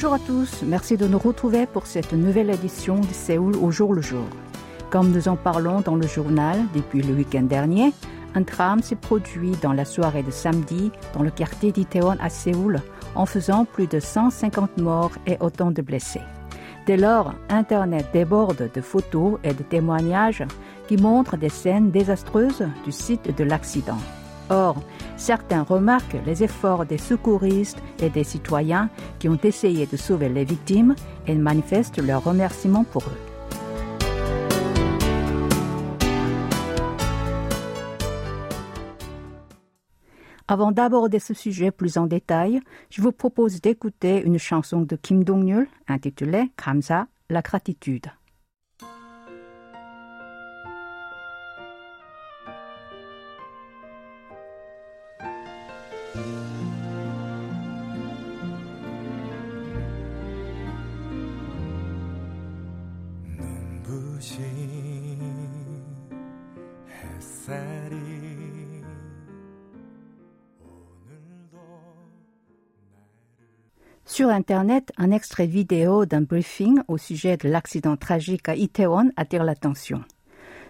Bonjour à tous, merci de nous retrouver pour cette nouvelle édition de Séoul au jour le jour. Comme nous en parlons dans le journal depuis le week-end dernier, un drame s'est produit dans la soirée de samedi dans le quartier d'Itaewon à Séoul en faisant plus de 150 morts et autant de blessés. Dès lors, Internet déborde de photos et de témoignages qui montrent des scènes désastreuses du site de l'accident. Or, certains remarquent les efforts des secouristes et des citoyens qui ont essayé de sauver les victimes et manifestent leur remerciement pour eux. Avant d'aborder ce sujet plus en détail, je vous propose d'écouter une chanson de Kim Dong-yul intitulée Kamsa, la gratitude. Internet, un extrait vidéo d'un briefing au sujet de l'accident tragique à Itaewon attire l'attention.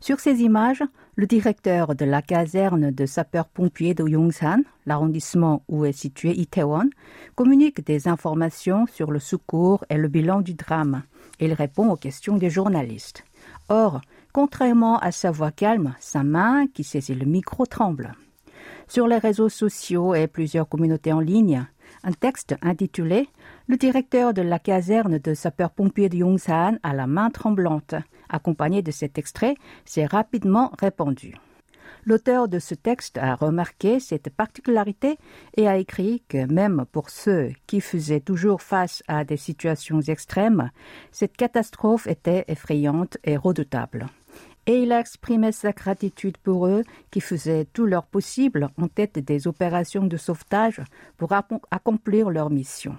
Sur ces images, le directeur de la caserne de sapeurs-pompiers de Yongsan, l'arrondissement où est situé Itaewon, communique des informations sur le secours et le bilan du drame. Il répond aux questions des journalistes. Or, contrairement à sa voix calme, sa main qui saisit le micro tremble. Sur les réseaux sociaux et plusieurs communautés en ligne, un texte intitulé Le directeur de la caserne de sapeurs-pompiers de Yongsan à la main tremblante, accompagné de cet extrait, s'est rapidement répandu. L'auteur de ce texte a remarqué cette particularité et a écrit que même pour ceux qui faisaient toujours face à des situations extrêmes, cette catastrophe était effrayante et redoutable et il a exprimé sa gratitude pour eux qui faisaient tout leur possible en tête des opérations de sauvetage pour accomplir leur mission.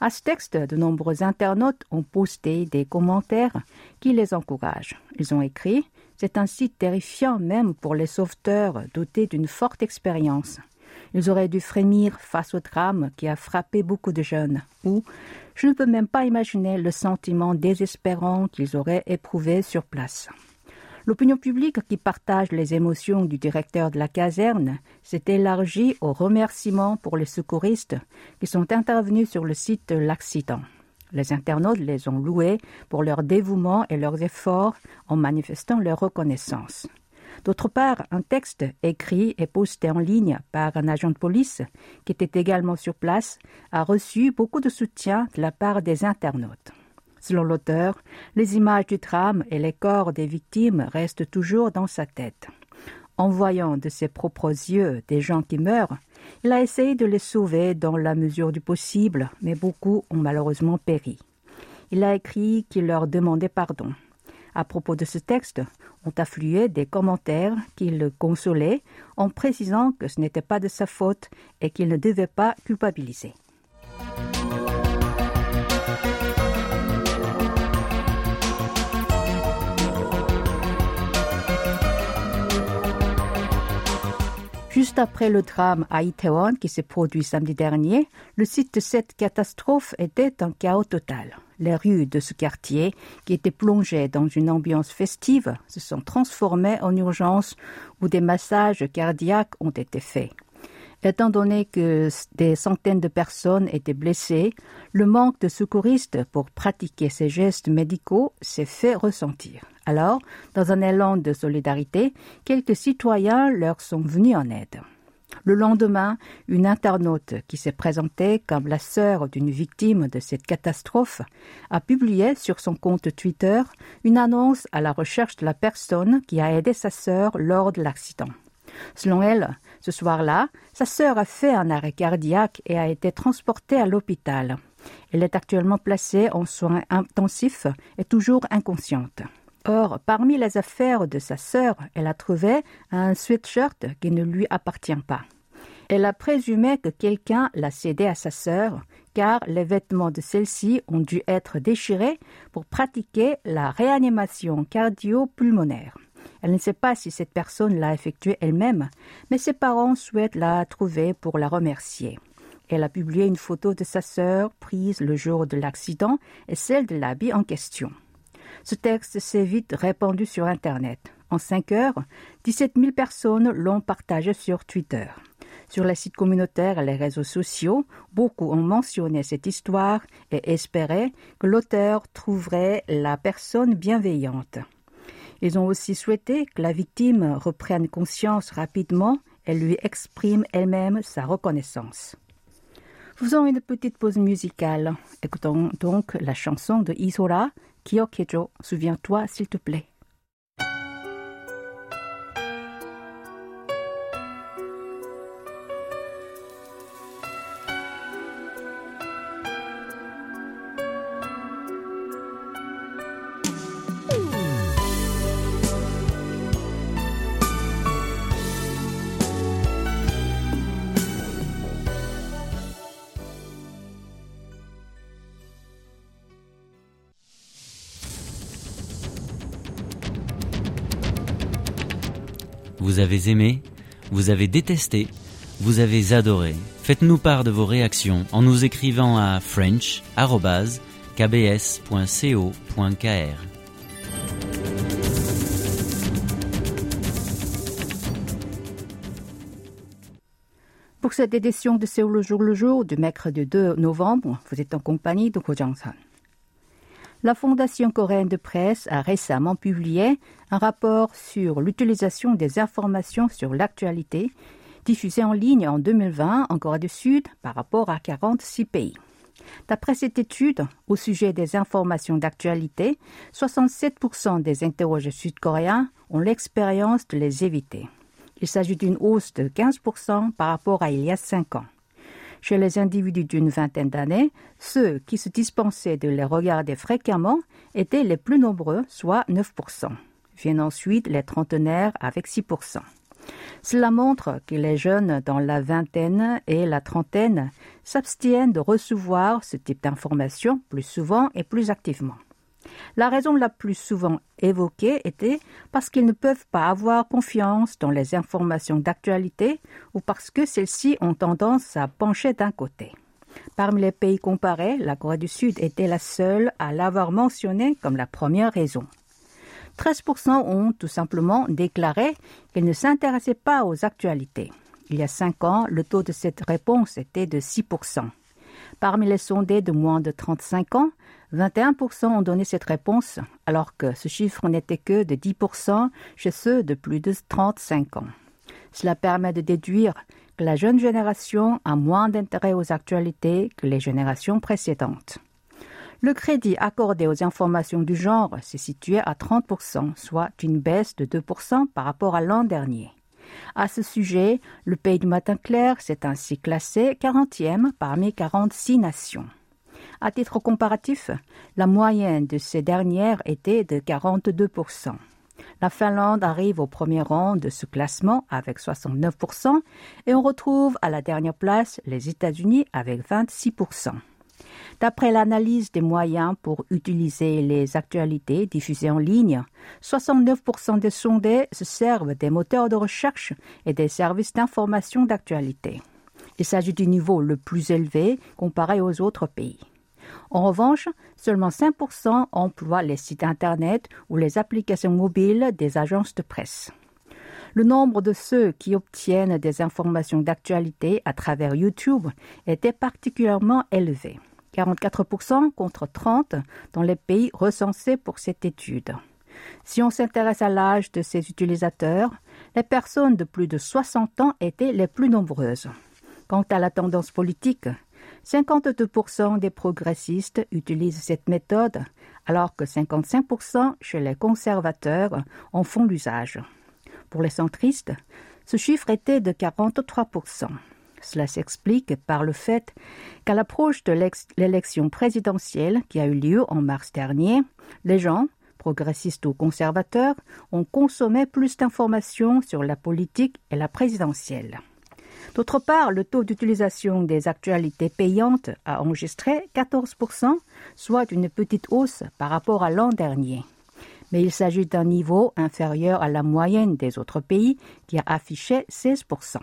À ce texte, de nombreux internautes ont posté des commentaires qui les encouragent. Ils ont écrit C'est un site terrifiant même pour les sauveteurs dotés d'une forte expérience. Ils auraient dû frémir face au drame qui a frappé beaucoup de jeunes. Ou je ne peux même pas imaginer le sentiment désespérant qu'ils auraient éprouvé sur place. L'opinion publique qui partage les émotions du directeur de la caserne s'est élargie aux remerciements pour les secouristes qui sont intervenus sur le site de l'accident. Les internautes les ont loués pour leur dévouement et leurs efforts en manifestant leur reconnaissance. D'autre part, un texte écrit et posté en ligne par un agent de police qui était également sur place a reçu beaucoup de soutien de la part des internautes. Selon l'auteur, les images du drame et les corps des victimes restent toujours dans sa tête. En voyant de ses propres yeux des gens qui meurent, il a essayé de les sauver dans la mesure du possible, mais beaucoup ont malheureusement péri. Il a écrit qu'il leur demandait pardon. À propos de ce texte, ont afflué des commentaires qui le consolaient en précisant que ce n'était pas de sa faute et qu'il ne devait pas culpabiliser. Après le drame à Itaewon qui s'est produit samedi dernier, le site de cette catastrophe était un chaos total. Les rues de ce quartier, qui étaient plongées dans une ambiance festive, se sont transformées en urgence où des massages cardiaques ont été faits. Étant donné que des centaines de personnes étaient blessées, le manque de secouristes pour pratiquer ces gestes médicaux s'est fait ressentir. Alors, dans un élan de solidarité, quelques citoyens leur sont venus en aide. Le lendemain, une internaute qui s'est présentée comme la sœur d'une victime de cette catastrophe a publié sur son compte Twitter une annonce à la recherche de la personne qui a aidé sa sœur lors de l'accident. Selon elle, ce soir-là, sa sœur a fait un arrêt cardiaque et a été transportée à l'hôpital. Elle est actuellement placée en soins intensifs et toujours inconsciente. Or, parmi les affaires de sa sœur, elle a trouvé un sweatshirt qui ne lui appartient pas. Elle a présumé que quelqu'un l'a cédé à sa sœur, car les vêtements de celle-ci ont dû être déchirés pour pratiquer la réanimation cardio-pulmonaire. Elle ne sait pas si cette personne l'a effectuée elle-même, mais ses parents souhaitent la trouver pour la remercier. Elle a publié une photo de sa sœur prise le jour de l'accident et celle de l'habit en question. Ce texte s'est vite répandu sur Internet. En cinq heures, 17 000 personnes l'ont partagé sur Twitter. Sur les sites communautaires et les réseaux sociaux, beaucoup ont mentionné cette histoire et espéraient que l'auteur trouverait la personne bienveillante. Ils ont aussi souhaité que la victime reprenne conscience rapidement et lui exprime elle-même sa reconnaissance. Faisons une petite pause musicale. Écoutons donc la chanson de Isora, Kyokejo, souviens-toi s'il te plaît. Vous avez aimé, vous avez détesté, vous avez adoré. Faites-nous part de vos réactions en nous écrivant à french.kbs.co.kr. Pour cette édition de Séoul le jour le jour du mercredi 2 novembre, vous êtes en compagnie de Ko Jang-san. La Fondation coréenne de presse a récemment publié un rapport sur l'utilisation des informations sur l'actualité diffusé en ligne en 2020 en Corée du Sud par rapport à 46 pays. D'après cette étude, au sujet des informations d'actualité, 67% des interrogés sud-coréens ont l'expérience de les éviter. Il s'agit d'une hausse de 15% par rapport à il y a 5 ans. Chez les individus d'une vingtaine d'années, ceux qui se dispensaient de les regarder fréquemment étaient les plus nombreux, soit 9%. Viennent ensuite les trentenaires avec 6%. Cela montre que les jeunes dans la vingtaine et la trentaine s'abstiennent de recevoir ce type d'informations plus souvent et plus activement. La raison la plus souvent évoquée était parce qu'ils ne peuvent pas avoir confiance dans les informations d'actualité ou parce que celles-ci ont tendance à pencher d'un côté. Parmi les pays comparés, la Corée du Sud était la seule à l'avoir mentionné comme la première raison. 13% ont tout simplement déclaré qu'ils ne s'intéressaient pas aux actualités. Il y a cinq ans, le taux de cette réponse était de 6%. Parmi les sondés de moins de 35 ans, 21% ont donné cette réponse, alors que ce chiffre n'était que de 10% chez ceux de plus de 35 ans. Cela permet de déduire que la jeune génération a moins d'intérêt aux actualités que les générations précédentes. Le crédit accordé aux informations du genre s'est situé à 30%, soit une baisse de 2% par rapport à l'an dernier. À ce sujet, le pays du matin clair s'est ainsi classé 40e parmi 46 nations. À titre comparatif, la moyenne de ces dernières était de 42%. La Finlande arrive au premier rang de ce classement avec 69% et on retrouve à la dernière place les États-Unis avec 26%. D'après l'analyse des moyens pour utiliser les actualités diffusées en ligne, 69% des sondés se servent des moteurs de recherche et des services d'information d'actualité. Il s'agit du niveau le plus élevé comparé aux autres pays. En revanche, seulement 5% emploient les sites Internet ou les applications mobiles des agences de presse. Le nombre de ceux qui obtiennent des informations d'actualité à travers YouTube était particulièrement élevé. 44% contre 30% dans les pays recensés pour cette étude. Si on s'intéresse à l'âge de ces utilisateurs, les personnes de plus de 60 ans étaient les plus nombreuses. Quant à la tendance politique, 52% des progressistes utilisent cette méthode, alors que 55% chez les conservateurs en font l'usage. Pour les centristes, ce chiffre était de 43%. Cela s'explique par le fait qu'à l'approche de l'élection présidentielle qui a eu lieu en mars dernier, les gens, progressistes ou conservateurs, ont consommé plus d'informations sur la politique et la présidentielle. D'autre part, le taux d'utilisation des actualités payantes a enregistré 14%, soit une petite hausse par rapport à l'an dernier. Mais il s'agit d'un niveau inférieur à la moyenne des autres pays qui a affiché 16%.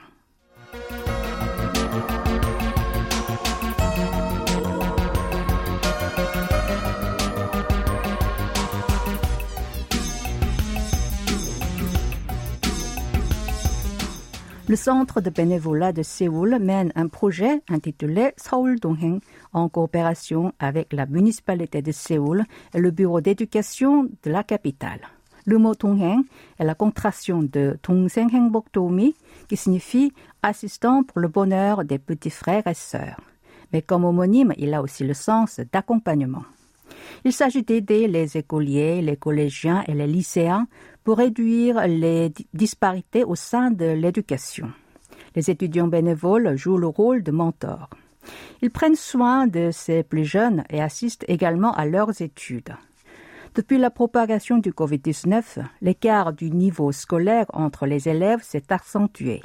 Le centre de bénévolat de Séoul mène un projet intitulé Seoul Dongheng en coopération avec la municipalité de Séoul et le bureau d'éducation de la capitale. Le mot Dongheng est la contraction de Dongseng Hengbok qui signifie assistant pour le bonheur des petits frères et sœurs. Mais comme homonyme, il a aussi le sens d'accompagnement. Il s'agit d'aider les écoliers, les collégiens et les lycéens pour réduire les disparités au sein de l'éducation. Les étudiants bénévoles jouent le rôle de mentors. Ils prennent soin de ces plus jeunes et assistent également à leurs études. Depuis la propagation du Covid-19, l'écart du niveau scolaire entre les élèves s'est accentué.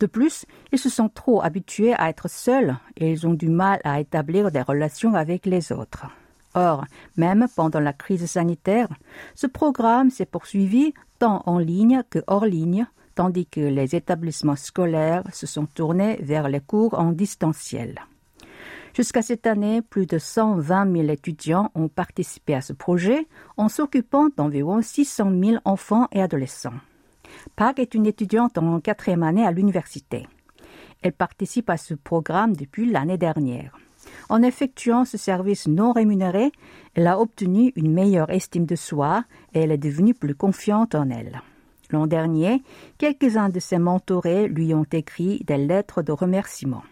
De plus, ils se sont trop habitués à être seuls et ils ont du mal à établir des relations avec les autres. Or, même pendant la crise sanitaire, ce programme s'est poursuivi tant en ligne que hors ligne, tandis que les établissements scolaires se sont tournés vers les cours en distanciel. Jusqu'à cette année, plus de 120 000 étudiants ont participé à ce projet en s'occupant d'environ 600 000 enfants et adolescents. Park est une étudiante en quatrième année à l'université. Elle participe à ce programme depuis l'année dernière. En effectuant ce service non rémunéré, elle a obtenu une meilleure estime de soi et elle est devenue plus confiante en elle. L'an dernier, quelques-uns de ses mentorés lui ont écrit des lettres de remerciement.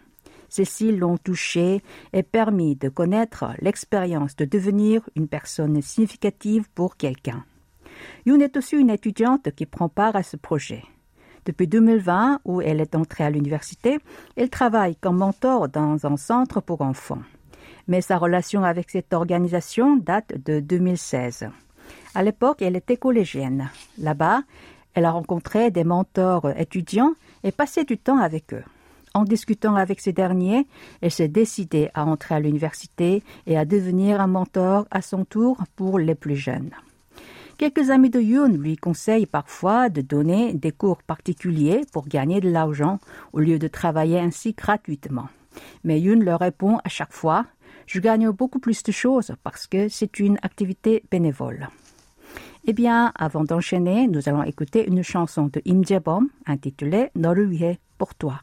Celles-ci l'ont touché et permis de connaître l'expérience de devenir une personne significative pour quelqu'un. Yoon est aussi une étudiante qui prend part à ce projet. Depuis 2020, où elle est entrée à l'université, elle travaille comme mentor dans un centre pour enfants. Mais sa relation avec cette organisation date de 2016. À l'époque, elle était collégienne. Là-bas, elle a rencontré des mentors étudiants et passé du temps avec eux. En discutant avec ces derniers, elle s'est décidée à entrer à l'université et à devenir un mentor à son tour pour les plus jeunes. Quelques amis de Yoon lui conseillent parfois de donner des cours particuliers pour gagner de l'argent au lieu de travailler ainsi gratuitement. Mais Yoon leur répond à chaque fois Je gagne beaucoup plus de choses parce que c'est une activité bénévole. Eh bien, avant d'enchaîner, nous allons écouter une chanson de Im Jae-bom intitulée 너를 pour toi.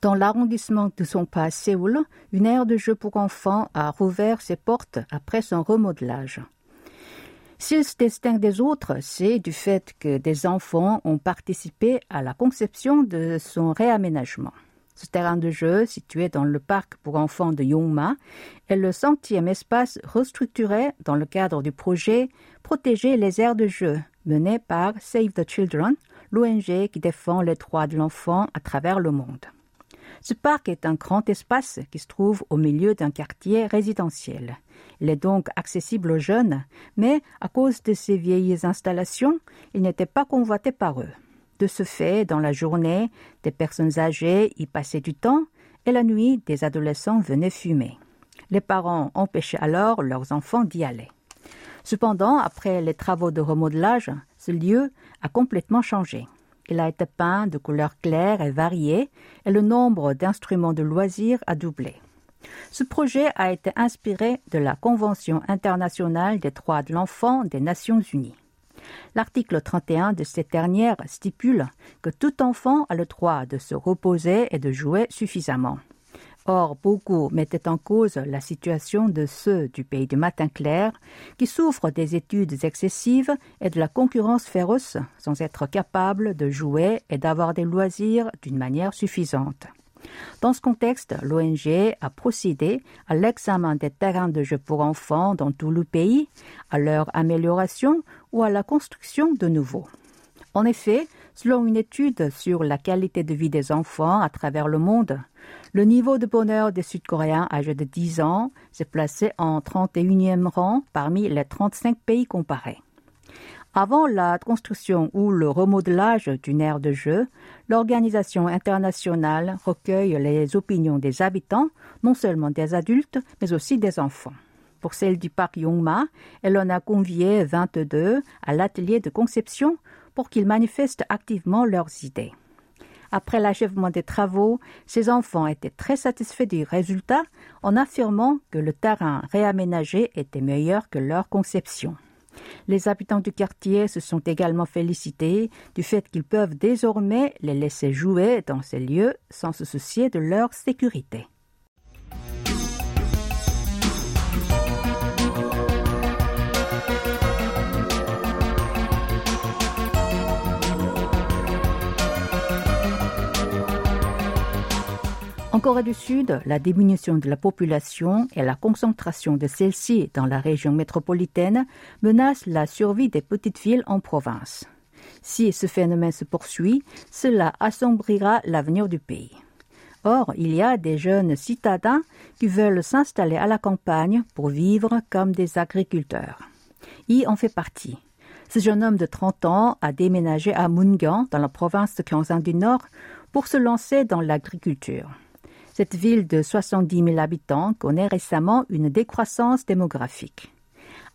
Dans l'arrondissement de son pas à Séoul, une aire de jeu pour enfants a rouvert ses portes après son remodelage. S'il se distingue des autres, c'est du fait que des enfants ont participé à la conception de son réaménagement. Ce terrain de jeu, situé dans le parc pour enfants de Yongma, est le centième espace restructuré dans le cadre du projet Protéger les aires de jeu, mené par Save the Children, l'ONG qui défend les droits de l'enfant à travers le monde. Ce parc est un grand espace qui se trouve au milieu d'un quartier résidentiel. Il est donc accessible aux jeunes, mais à cause de ces vieilles installations, il n'était pas convoité par eux. De ce fait, dans la journée, des personnes âgées y passaient du temps et la nuit, des adolescents venaient fumer. Les parents empêchaient alors leurs enfants d'y aller. Cependant, après les travaux de remodelage, ce lieu a complètement changé. Il a été peint de couleurs claires et variées et le nombre d'instruments de loisirs a doublé. Ce projet a été inspiré de la Convention internationale des droits de l'enfant des Nations unies. L'article 31 de cette dernière stipule que tout enfant a le droit de se reposer et de jouer suffisamment. Or, beaucoup mettaient en cause la situation de ceux du pays du matin clair qui souffrent des études excessives et de la concurrence féroce sans être capables de jouer et d'avoir des loisirs d'une manière suffisante. Dans ce contexte, l'ONG a procédé à l'examen des terrains de jeu pour enfants dans tout le pays, à leur amélioration ou à la construction de nouveaux. En effet, selon une étude sur la qualité de vie des enfants à travers le monde, le niveau de bonheur des Sud-Coréens âgés de 10 ans s'est placé en 31e rang parmi les 35 pays comparés. Avant la construction ou le remodelage d'une aire de jeu, l'organisation internationale recueille les opinions des habitants, non seulement des adultes, mais aussi des enfants. Pour celle du parc Yongma, elle en a convié 22 à l'atelier de conception pour qu'ils manifestent activement leurs idées. Après l'achèvement des travaux, ces enfants étaient très satisfaits du résultat en affirmant que le terrain réaménagé était meilleur que leur conception. Les habitants du quartier se sont également félicités du fait qu'ils peuvent désormais les laisser jouer dans ces lieux sans se soucier de leur sécurité. En Corée du Sud, la diminution de la population et la concentration de celle-ci dans la région métropolitaine menacent la survie des petites villes en province. Si ce phénomène se poursuit, cela assombrira l'avenir du pays. Or, il y a des jeunes citadins qui veulent s'installer à la campagne pour vivre comme des agriculteurs. Y en fait partie. Ce jeune homme de 30 ans a déménagé à Mungan, dans la province de Gyeongsang du Nord, pour se lancer dans l'agriculture. Cette ville de 70 000 habitants connaît récemment une décroissance démographique.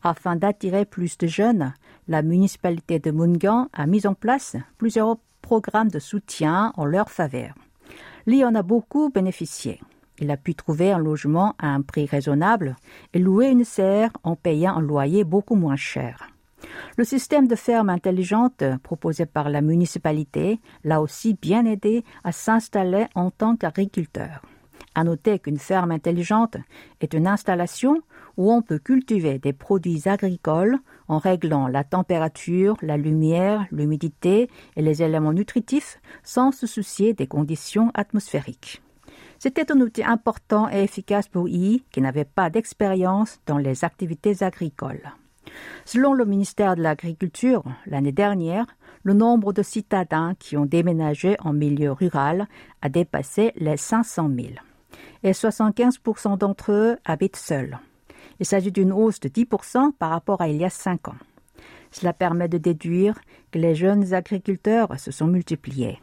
Afin d'attirer plus de jeunes, la municipalité de Mungan a mis en place plusieurs programmes de soutien en leur faveur. Lee en a beaucoup bénéficié. Il a pu trouver un logement à un prix raisonnable et louer une serre en payant un loyer beaucoup moins cher. Le système de ferme intelligente proposé par la municipalité l'a aussi bien aidé à s'installer en tant qu'agriculteur. À noter qu'une ferme intelligente est une installation où on peut cultiver des produits agricoles en réglant la température, la lumière, l'humidité et les éléments nutritifs sans se soucier des conditions atmosphériques. C'était un outil important et efficace pour I qui n'avait pas d'expérience dans les activités agricoles. Selon le ministère de l'Agriculture, l'année dernière, le nombre de citadins qui ont déménagé en milieu rural a dépassé les 500 000 et 75% d'entre eux habitent seuls. Il s'agit d'une hausse de 10% par rapport à il y a 5 ans. Cela permet de déduire que les jeunes agriculteurs se sont multipliés.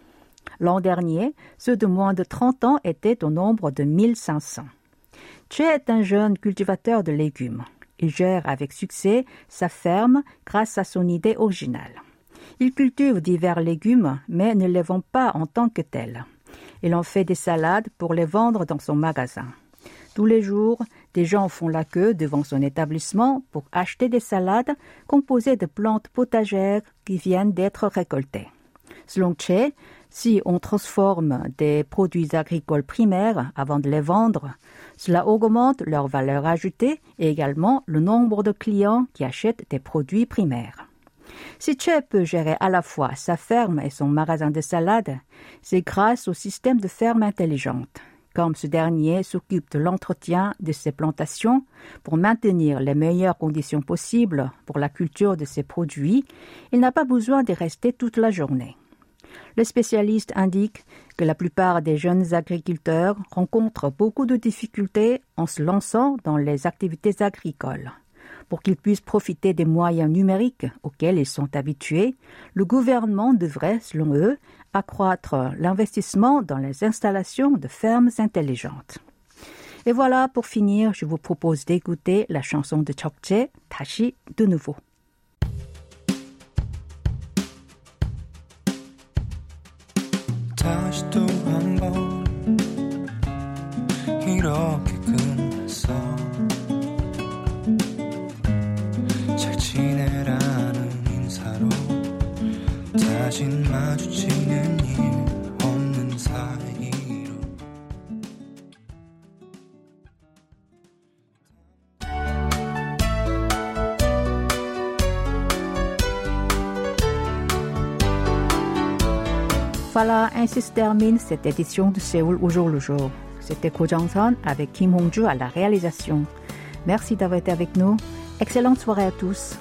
L'an dernier, ceux de moins de 30 ans étaient au nombre de 1500. Che est un jeune cultivateur de légumes. Il gère avec succès sa ferme grâce à son idée originale. Il cultive divers légumes, mais ne les vend pas en tant que tels. Il en fait des salades pour les vendre dans son magasin. Tous les jours, des gens font la queue devant son établissement pour acheter des salades composées de plantes potagères qui viennent d'être récoltées. Selon Che, si on transforme des produits agricoles primaires avant de les vendre, cela augmente leur valeur ajoutée et également le nombre de clients qui achètent des produits primaires. Si Che peut gérer à la fois sa ferme et son magasin de salade, c'est grâce au système de ferme intelligente. Comme ce dernier s'occupe de l'entretien de ses plantations pour maintenir les meilleures conditions possibles pour la culture de ses produits, il n'a pas besoin de rester toute la journée. Les spécialistes indiquent que la plupart des jeunes agriculteurs rencontrent beaucoup de difficultés en se lançant dans les activités agricoles. Pour qu'ils puissent profiter des moyens numériques auxquels ils sont habitués, le gouvernement devrait, selon eux, accroître l'investissement dans les installations de fermes intelligentes. Et voilà, pour finir, je vous propose d'écouter la chanson de Chokche, Tashi, de nouveau. Voilà, ainsi se termine cette édition de Séoul au jour le jour. C'était Ko Jong-son avec Kim Hong-ju à la réalisation. Merci d'avoir été avec nous. Excellente soirée à tous.